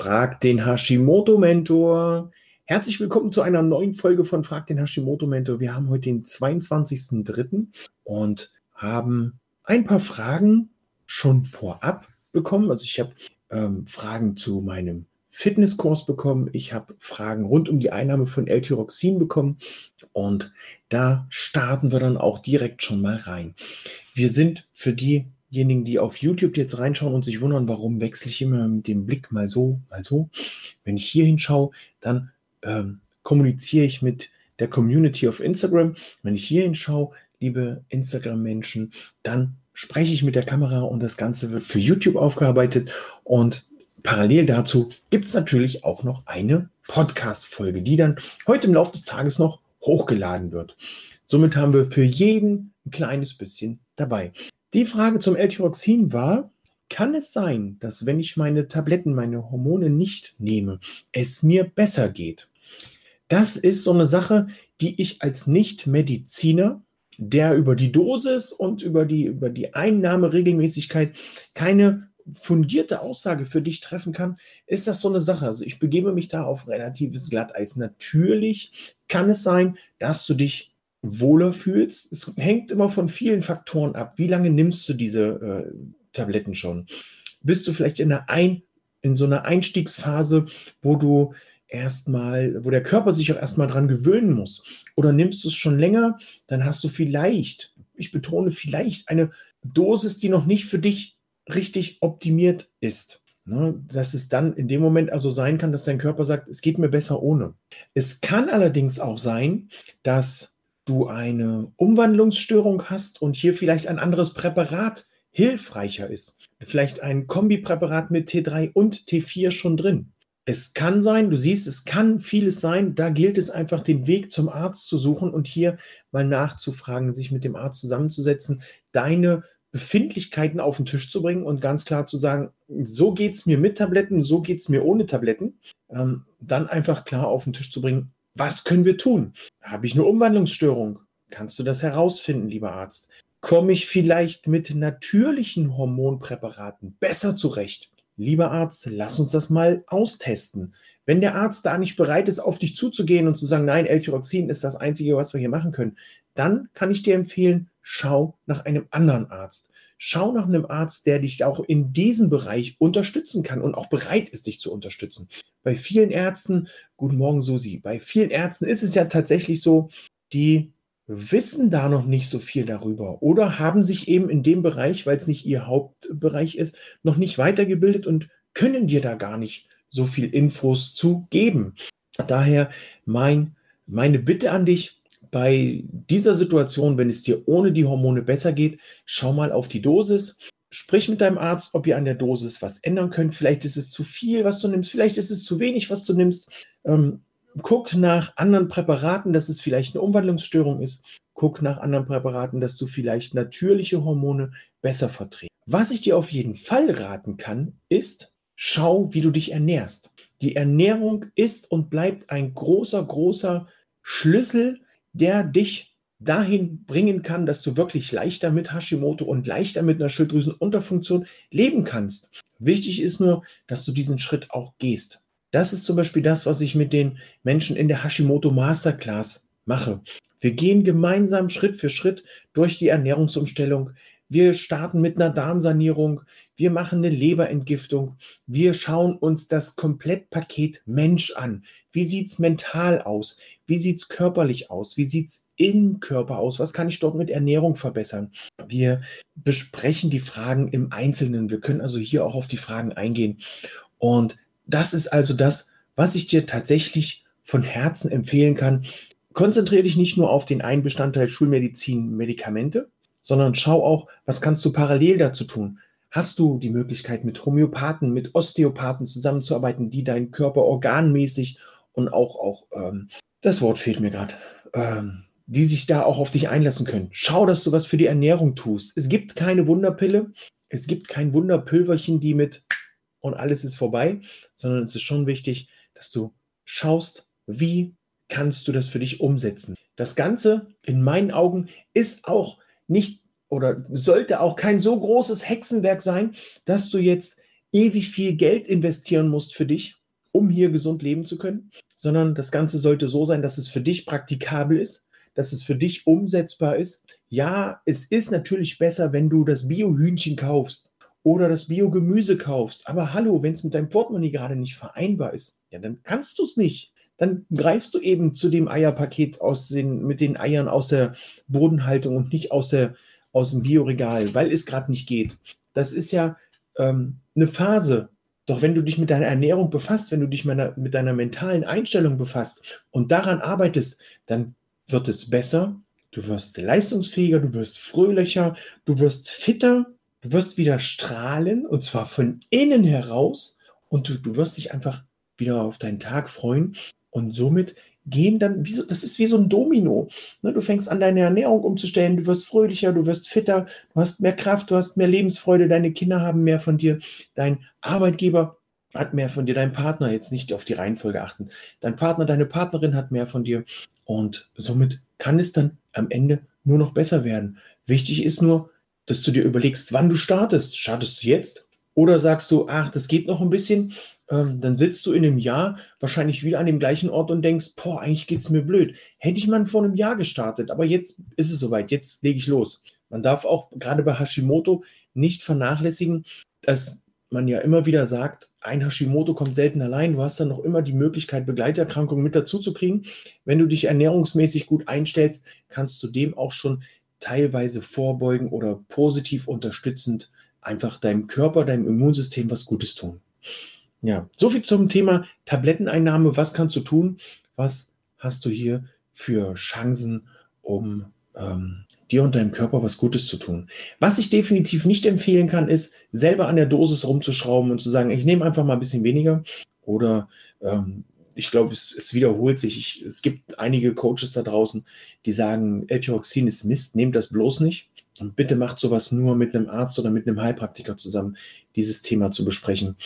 Frag den Hashimoto-Mentor. Herzlich willkommen zu einer neuen Folge von Frag den Hashimoto-Mentor. Wir haben heute den 22.03. und haben ein paar Fragen schon vorab bekommen. Also ich habe ähm, Fragen zu meinem Fitnesskurs bekommen. Ich habe Fragen rund um die Einnahme von L-Tyroxin bekommen. Und da starten wir dann auch direkt schon mal rein. Wir sind für die diejenigen, die auf YouTube jetzt reinschauen und sich wundern, warum wechsle ich immer mit dem Blick mal so, mal so. Wenn ich hier hinschaue, dann ähm, kommuniziere ich mit der Community auf Instagram. Wenn ich hier hinschaue, liebe Instagram-Menschen, dann spreche ich mit der Kamera und das Ganze wird für YouTube aufgearbeitet. Und parallel dazu gibt es natürlich auch noch eine Podcast-Folge, die dann heute im Laufe des Tages noch hochgeladen wird. Somit haben wir für jeden ein kleines bisschen dabei. Die Frage zum L-Tyroxin war, kann es sein, dass wenn ich meine Tabletten, meine Hormone nicht nehme, es mir besser geht? Das ist so eine Sache, die ich als Nicht-Mediziner, der über die Dosis und über die, über die Einnahmeregelmäßigkeit keine fundierte Aussage für dich treffen kann, ist das so eine Sache. Also ich begebe mich da auf relatives Glatteis. Natürlich kann es sein, dass du dich wohler fühlst. Es hängt immer von vielen Faktoren ab. Wie lange nimmst du diese äh, Tabletten schon? Bist du vielleicht in, einer Ein in so einer Einstiegsphase, wo du erstmal, wo der Körper sich auch erstmal dran gewöhnen muss? Oder nimmst du es schon länger, dann hast du vielleicht, ich betone vielleicht, eine Dosis, die noch nicht für dich richtig optimiert ist. Ne, dass es dann in dem Moment also sein kann, dass dein Körper sagt, es geht mir besser ohne. Es kann allerdings auch sein, dass du eine Umwandlungsstörung hast und hier vielleicht ein anderes Präparat hilfreicher ist. Vielleicht ein Kombipräparat mit T3 und T4 schon drin. Es kann sein, du siehst, es kann vieles sein, da gilt es einfach, den Weg zum Arzt zu suchen und hier mal nachzufragen, sich mit dem Arzt zusammenzusetzen, deine Befindlichkeiten auf den Tisch zu bringen und ganz klar zu sagen, so geht es mir mit Tabletten, so geht es mir ohne Tabletten. Ähm, dann einfach klar auf den Tisch zu bringen, was können wir tun? Habe ich eine Umwandlungsstörung? Kannst du das herausfinden, lieber Arzt? Komme ich vielleicht mit natürlichen Hormonpräparaten besser zurecht? Lieber Arzt, lass uns das mal austesten. Wenn der Arzt da nicht bereit ist, auf dich zuzugehen und zu sagen, nein, L-Tyroxin ist das Einzige, was wir hier machen können, dann kann ich dir empfehlen, schau nach einem anderen Arzt. Schau nach einem Arzt, der dich auch in diesem Bereich unterstützen kann und auch bereit ist, dich zu unterstützen. Bei vielen Ärzten, guten Morgen Susi, bei vielen Ärzten ist es ja tatsächlich so, die wissen da noch nicht so viel darüber oder haben sich eben in dem Bereich, weil es nicht ihr Hauptbereich ist, noch nicht weitergebildet und können dir da gar nicht so viel Infos zu geben. Daher mein, meine Bitte an dich, bei dieser Situation, wenn es dir ohne die Hormone besser geht, schau mal auf die Dosis, sprich mit deinem Arzt, ob ihr an der Dosis was ändern könnt. Vielleicht ist es zu viel, was du nimmst, vielleicht ist es zu wenig, was du nimmst. Ähm, guck nach anderen Präparaten, dass es vielleicht eine Umwandlungsstörung ist. Guck nach anderen Präparaten, dass du vielleicht natürliche Hormone besser verträgst. Was ich dir auf jeden Fall raten kann, ist, schau, wie du dich ernährst. Die Ernährung ist und bleibt ein großer, großer Schlüssel, der dich dahin bringen kann, dass du wirklich leichter mit Hashimoto und leichter mit einer Schilddrüsenunterfunktion leben kannst. Wichtig ist nur, dass du diesen Schritt auch gehst. Das ist zum Beispiel das, was ich mit den Menschen in der Hashimoto Masterclass mache. Wir gehen gemeinsam Schritt für Schritt durch die Ernährungsumstellung. Wir starten mit einer Darmsanierung. Wir machen eine Leberentgiftung. Wir schauen uns das Komplettpaket Mensch an. Wie sieht es mental aus? Wie sieht es körperlich aus? Wie sieht es im Körper aus? Was kann ich dort mit Ernährung verbessern? Wir besprechen die Fragen im Einzelnen. Wir können also hier auch auf die Fragen eingehen. Und das ist also das, was ich dir tatsächlich von Herzen empfehlen kann. Konzentriere dich nicht nur auf den einen Bestandteil Schulmedizin, Medikamente, sondern schau auch, was kannst du parallel dazu tun. Hast du die Möglichkeit, mit Homöopathen, mit Osteopathen zusammenzuarbeiten, die deinen Körper organmäßig und auch, auch ähm, das Wort fehlt mir gerade, ähm, die sich da auch auf dich einlassen können. Schau, dass du was für die Ernährung tust. Es gibt keine Wunderpille, es gibt kein Wunderpülverchen, die mit und alles ist vorbei, sondern es ist schon wichtig, dass du schaust, wie kannst du das für dich umsetzen. Das Ganze in meinen Augen ist auch nicht oder sollte auch kein so großes Hexenwerk sein, dass du jetzt ewig viel Geld investieren musst für dich, um hier gesund leben zu können, sondern das Ganze sollte so sein, dass es für dich praktikabel ist, dass es für dich umsetzbar ist. Ja, es ist natürlich besser, wenn du das Bio-Hühnchen kaufst oder das Bio-Gemüse kaufst. Aber hallo, wenn es mit deinem Portemonnaie gerade nicht vereinbar ist, ja, dann kannst du es nicht. Dann greifst du eben zu dem Eierpaket aus den, mit den Eiern aus der Bodenhaltung und nicht aus, der, aus dem Bioregal, weil es gerade nicht geht. Das ist ja ähm, eine Phase. Doch wenn du dich mit deiner Ernährung befasst, wenn du dich mit deiner mentalen Einstellung befasst und daran arbeitest, dann wird es besser, du wirst leistungsfähiger, du wirst fröhlicher, du wirst fitter, du wirst wieder strahlen und zwar von innen heraus und du, du wirst dich einfach wieder auf deinen Tag freuen und somit gehen dann, so, das ist wie so ein Domino. Ne, du fängst an, deine Ernährung umzustellen, du wirst fröhlicher, du wirst fitter, du hast mehr Kraft, du hast mehr Lebensfreude, deine Kinder haben mehr von dir, dein Arbeitgeber hat mehr von dir, dein Partner, jetzt nicht auf die Reihenfolge achten, dein Partner, deine Partnerin hat mehr von dir und somit kann es dann am Ende nur noch besser werden. Wichtig ist nur, dass du dir überlegst, wann du startest. Startest du jetzt? Oder sagst du, ach, das geht noch ein bisschen, ähm, dann sitzt du in einem Jahr wahrscheinlich wieder an dem gleichen Ort und denkst, boah, eigentlich geht es mir blöd. Hätte ich mal vor einem Jahr gestartet, aber jetzt ist es soweit, jetzt lege ich los. Man darf auch gerade bei Hashimoto nicht vernachlässigen, dass man ja immer wieder sagt, ein Hashimoto kommt selten allein. Du hast dann noch immer die Möglichkeit, Begleiterkrankungen mit dazu zu kriegen. Wenn du dich ernährungsmäßig gut einstellst, kannst du dem auch schon teilweise vorbeugen oder positiv unterstützend einfach deinem Körper, deinem Immunsystem was Gutes tun. Ja, soviel zum Thema Tabletteneinnahme. Was kannst du tun? Was hast du hier für Chancen, um ähm, dir und deinem Körper was Gutes zu tun? Was ich definitiv nicht empfehlen kann, ist, selber an der Dosis rumzuschrauben und zu sagen, ich nehme einfach mal ein bisschen weniger. Oder ähm, ich glaube, es, es, wiederholt sich. Ich, es gibt einige Coaches da draußen, die sagen, L-Tyroxin ist Mist, nehmt das bloß nicht. Und bitte macht sowas nur mit einem Arzt oder mit einem Heilpraktiker zusammen, dieses Thema zu besprechen.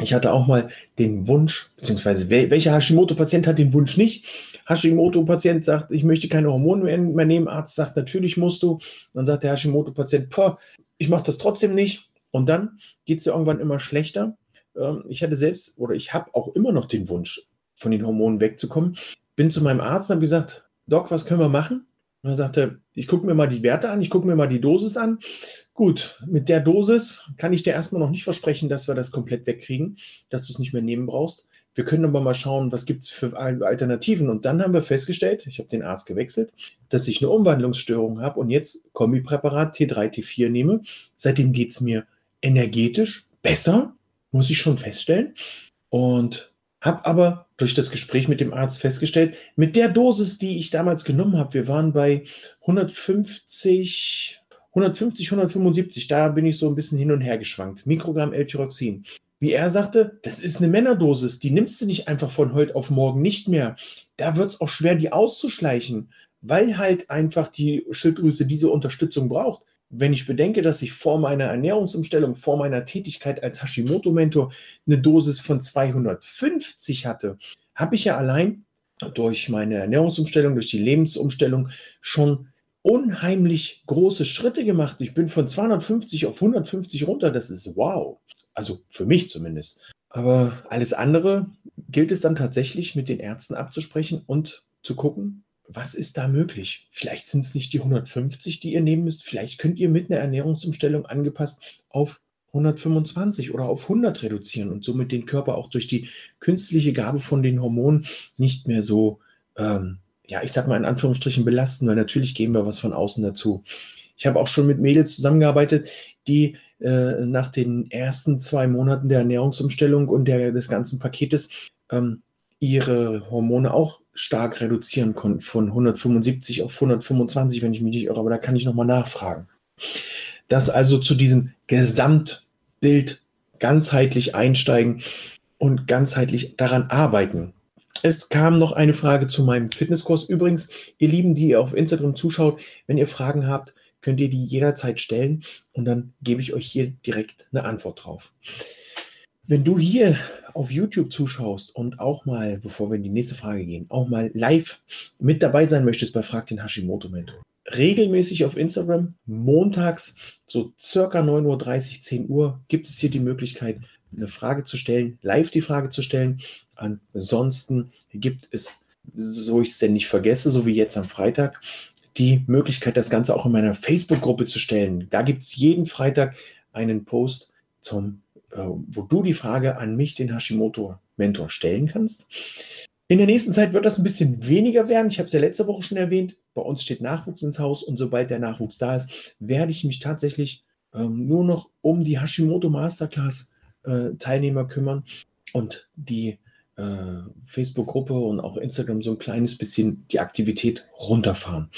Ich hatte auch mal den Wunsch, beziehungsweise welcher Hashimoto-Patient hat den Wunsch nicht? Hashimoto-Patient sagt, ich möchte keine Hormone mehr nehmen. Arzt sagt, natürlich musst du. Dann sagt der Hashimoto-Patient, ich mache das trotzdem nicht. Und dann geht es ja irgendwann immer schlechter. Ähm, ich hatte selbst oder ich habe auch immer noch den Wunsch, von den Hormonen wegzukommen. Bin zu meinem Arzt und habe gesagt, Doc, was können wir machen? Und dann sagte er, ich gucke mir mal die Werte an, ich gucke mir mal die Dosis an. Gut, mit der Dosis kann ich dir erstmal noch nicht versprechen, dass wir das komplett wegkriegen, dass du es nicht mehr nehmen brauchst. Wir können aber mal schauen, was gibt es für Alternativen. Und dann haben wir festgestellt, ich habe den Arzt gewechselt, dass ich eine Umwandlungsstörung habe und jetzt Kombipräparat T3, T4 nehme. Seitdem geht es mir energetisch besser, muss ich schon feststellen. Und habe aber durch das Gespräch mit dem Arzt festgestellt, mit der Dosis, die ich damals genommen habe, wir waren bei 150, 150, 175, da bin ich so ein bisschen hin und her geschwankt. Mikrogramm L-Tyroxin. Wie er sagte, das ist eine Männerdosis, die nimmst du nicht einfach von heute auf morgen nicht mehr. Da wird es auch schwer, die auszuschleichen, weil halt einfach die Schilddrüse diese Unterstützung braucht wenn ich bedenke, dass ich vor meiner Ernährungsumstellung, vor meiner Tätigkeit als Hashimoto-Mentor eine Dosis von 250 hatte, habe ich ja allein durch meine Ernährungsumstellung, durch die Lebensumstellung schon unheimlich große Schritte gemacht. Ich bin von 250 auf 150 runter. Das ist wow. Also für mich zumindest. Aber alles andere gilt es dann tatsächlich mit den Ärzten abzusprechen und zu gucken, was ist da möglich? Vielleicht sind es nicht die 150, die ihr nehmen müsst. Vielleicht könnt ihr mit einer Ernährungsumstellung angepasst auf 125 oder auf 100 reduzieren und somit den Körper auch durch die künstliche Gabe von den Hormonen nicht mehr so, ähm, ja, ich sag mal in Anführungsstrichen belasten, weil natürlich geben wir was von außen dazu. Ich habe auch schon mit Mädels zusammengearbeitet, die äh, nach den ersten zwei Monaten der Ernährungsumstellung und der, des ganzen Paketes ähm, ihre Hormone auch stark reduzieren konnten, von 175 auf 125, wenn ich mich nicht irre, aber da kann ich nochmal nachfragen. Das also zu diesem Gesamtbild ganzheitlich einsteigen und ganzheitlich daran arbeiten. Es kam noch eine Frage zu meinem Fitnesskurs. Übrigens, ihr Lieben, die ihr auf Instagram zuschaut, wenn ihr Fragen habt, könnt ihr die jederzeit stellen und dann gebe ich euch hier direkt eine Antwort drauf. Wenn du hier auf YouTube zuschaust und auch mal, bevor wir in die nächste Frage gehen, auch mal live mit dabei sein möchtest bei Frag den Hashimoto Mentor, regelmäßig auf Instagram, montags, so circa 9.30 Uhr, 10 Uhr, gibt es hier die Möglichkeit, eine Frage zu stellen, live die Frage zu stellen. Ansonsten gibt es, so ich es denn nicht vergesse, so wie jetzt am Freitag, die Möglichkeit, das Ganze auch in meiner Facebook-Gruppe zu stellen. Da gibt es jeden Freitag einen Post, zum, wo du die Frage an mich, den Hashimoto-Mentor, stellen kannst. In der nächsten Zeit wird das ein bisschen weniger werden. Ich habe es ja letzte Woche schon erwähnt. Bei uns steht Nachwuchs ins Haus und sobald der Nachwuchs da ist, werde ich mich tatsächlich ähm, nur noch um die Hashimoto Masterclass äh, Teilnehmer kümmern und die äh, Facebook-Gruppe und auch Instagram so ein kleines bisschen die Aktivität runterfahren.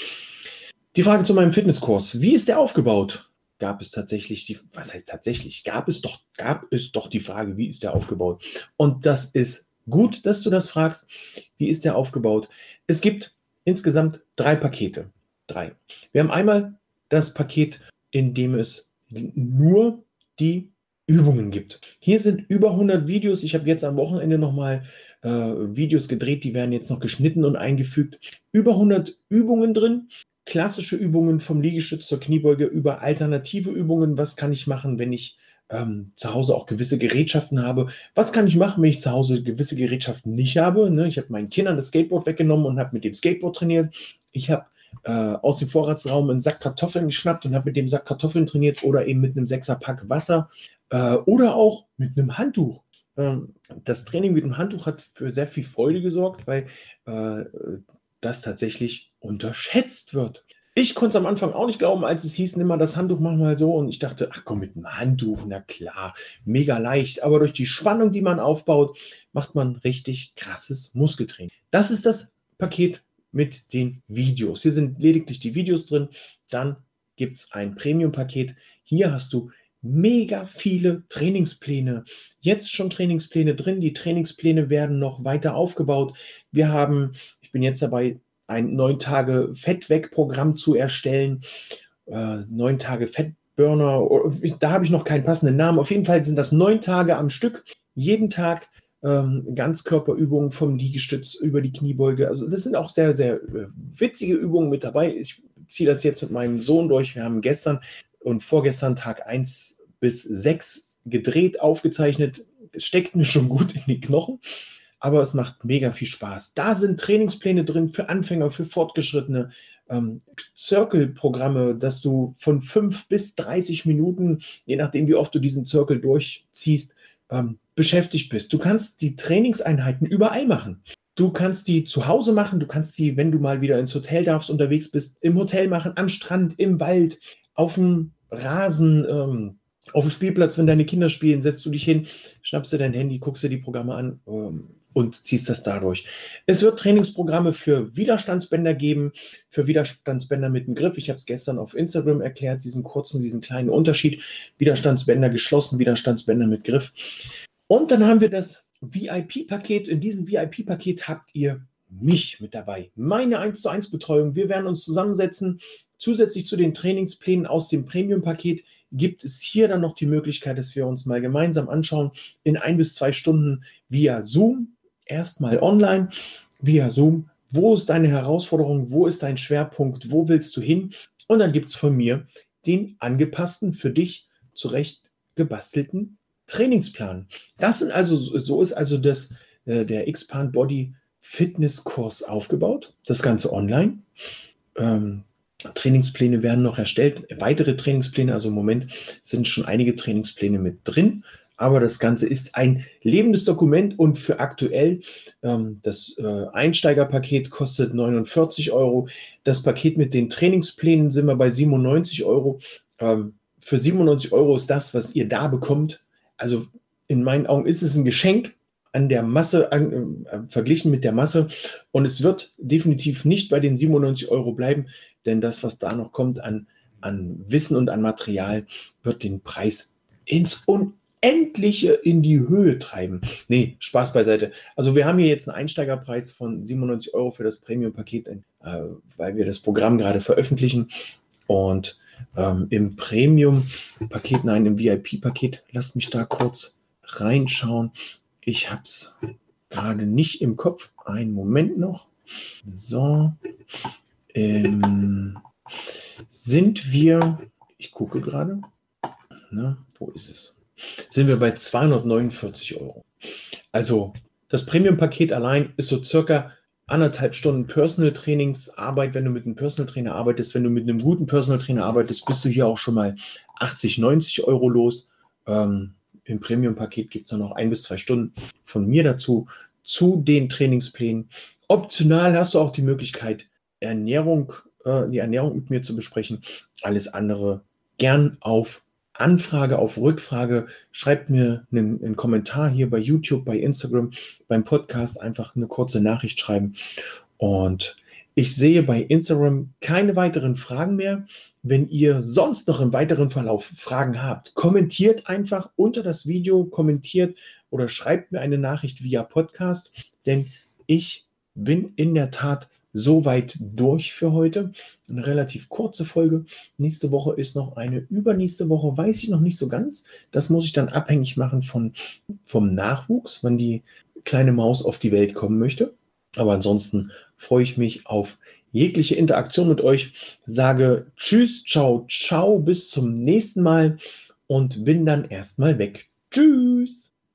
Die Frage zu meinem Fitnesskurs. Wie ist der aufgebaut? Gab es tatsächlich die, was heißt tatsächlich? Gab es doch, gab es doch die Frage, wie ist der aufgebaut? Und das ist Gut, dass du das fragst. Wie ist der aufgebaut? Es gibt insgesamt drei Pakete. Drei. Wir haben einmal das Paket, in dem es nur die Übungen gibt. Hier sind über 100 Videos. Ich habe jetzt am Wochenende nochmal äh, Videos gedreht, die werden jetzt noch geschnitten und eingefügt. Über 100 Übungen drin. Klassische Übungen vom Liegestütz zur Kniebeuge über alternative Übungen. Was kann ich machen, wenn ich ähm, zu Hause auch gewisse Gerätschaften habe. Was kann ich machen, wenn ich zu Hause gewisse Gerätschaften nicht habe? Ne? Ich habe meinen Kindern das Skateboard weggenommen und habe mit dem Skateboard trainiert. Ich habe äh, aus dem Vorratsraum einen Sack Kartoffeln geschnappt und habe mit dem Sack Kartoffeln trainiert oder eben mit einem Sechserpack Wasser äh, oder auch mit einem Handtuch. Ähm, das Training mit dem Handtuch hat für sehr viel Freude gesorgt, weil äh, das tatsächlich unterschätzt wird. Ich konnte es am Anfang auch nicht glauben, als es hieß, nimm mal das Handtuch, mach mal so. Und ich dachte, ach komm, mit einem Handtuch, na klar, mega leicht. Aber durch die Spannung, die man aufbaut, macht man richtig krasses Muskeltraining. Das ist das Paket mit den Videos. Hier sind lediglich die Videos drin. Dann gibt es ein Premium-Paket. Hier hast du mega viele Trainingspläne. Jetzt schon Trainingspläne drin. Die Trainingspläne werden noch weiter aufgebaut. Wir haben, bin jetzt dabei, ein neun Tage Fett weg Programm zu erstellen. Äh, neun Tage Fettburner. Da habe ich noch keinen passenden Namen. Auf jeden Fall sind das neun Tage am Stück. Jeden Tag ähm, Ganzkörperübungen vom Liegestütz über die Kniebeuge. Also das sind auch sehr, sehr äh, witzige Übungen mit dabei. Ich ziehe das jetzt mit meinem Sohn durch. Wir haben gestern und vorgestern Tag 1 bis 6 gedreht, aufgezeichnet. Es steckt mir schon gut in die Knochen aber es macht mega viel Spaß. Da sind Trainingspläne drin für Anfänger, für Fortgeschrittene, ähm, Circle-Programme, dass du von 5 bis 30 Minuten, je nachdem, wie oft du diesen Circle durchziehst, ähm, beschäftigt bist. Du kannst die Trainingseinheiten überall machen. Du kannst die zu Hause machen, du kannst die, wenn du mal wieder ins Hotel darfst, unterwegs bist, im Hotel machen, am Strand, im Wald, auf dem Rasen, ähm, auf dem Spielplatz, wenn deine Kinder spielen, setzt du dich hin, schnappst dir dein Handy, guckst dir die Programme an, ähm, und ziehst das dadurch. Es wird Trainingsprogramme für Widerstandsbänder geben, für Widerstandsbänder mit dem Griff. Ich habe es gestern auf Instagram erklärt, diesen kurzen, diesen kleinen Unterschied. Widerstandsbänder geschlossen, Widerstandsbänder mit Griff. Und dann haben wir das VIP-Paket. In diesem VIP-Paket habt ihr mich mit dabei. Meine 1 zu 1 Betreuung. Wir werden uns zusammensetzen. Zusätzlich zu den Trainingsplänen aus dem Premium-Paket gibt es hier dann noch die Möglichkeit, dass wir uns mal gemeinsam anschauen in ein bis zwei Stunden via Zoom erstmal online via Zoom. Wo ist deine Herausforderung? Wo ist dein Schwerpunkt? Wo willst du hin? Und dann gibt es von mir den angepassten, für dich zurecht gebastelten Trainingsplan. Das sind also, so ist also das, äh, der Expand Body Fitness Kurs aufgebaut. Das Ganze online. Ähm, Trainingspläne werden noch erstellt, weitere Trainingspläne, also im Moment sind schon einige Trainingspläne mit drin aber das Ganze ist ein lebendes Dokument und für aktuell ähm, das äh, Einsteigerpaket kostet 49 Euro. Das Paket mit den Trainingsplänen sind wir bei 97 Euro. Ähm, für 97 Euro ist das, was ihr da bekommt. Also in meinen Augen ist es ein Geschenk an der Masse, an, äh, verglichen mit der Masse. Und es wird definitiv nicht bei den 97 Euro bleiben, denn das, was da noch kommt an, an Wissen und an Material, wird den Preis ins Un Unendliche in die Höhe treiben. Nee, Spaß beiseite. Also wir haben hier jetzt einen Einsteigerpreis von 97 Euro für das Premium-Paket, äh, weil wir das Programm gerade veröffentlichen. Und ähm, im Premium-Paket, nein, im VIP-Paket, lasst mich da kurz reinschauen. Ich habe es gerade nicht im Kopf. Einen Moment noch. So. Ähm, sind wir, ich gucke gerade, ne, wo ist es? Sind wir bei 249 Euro. Also das Premium-Paket allein ist so circa anderthalb Stunden Personal Trainingsarbeit. Wenn du mit einem Personal Trainer arbeitest, wenn du mit einem guten Personal Trainer arbeitest, bist du hier auch schon mal 80, 90 Euro los. Ähm, Im Premium-Paket gibt es dann noch ein bis zwei Stunden von mir dazu, zu den Trainingsplänen. Optional hast du auch die Möglichkeit, Ernährung, äh, die Ernährung mit mir zu besprechen. Alles andere gern auf Anfrage, auf Rückfrage. Schreibt mir einen, einen, Kommentar hier bei YouTube, bei Instagram, beim Podcast. Einfach eine kurze Nachricht schreiben. Und ich sehe bei Instagram keine weiteren Fragen mehr. Wenn ihr sonst noch im weiteren Verlauf Fragen habt, kommentiert einfach unter das Video, kommentiert oder schreibt mir eine Nachricht via Podcast, denn ich bin in der Tat soweit durch für heute. Eine relativ kurze Folge. Nächste Woche ist noch eine. Übernächste Woche weiß ich noch nicht so ganz. Das muss ich dann abhängig machen von, vom Nachwuchs, wann die kleine Maus auf die Welt kommen möchte. Aber ansonsten freue ich mich auf jegliche Interaktion mit euch. Sage Tschüss, ciao, ciao, bis zum nächsten Mal und bin dann erstmal weg. Tschüss.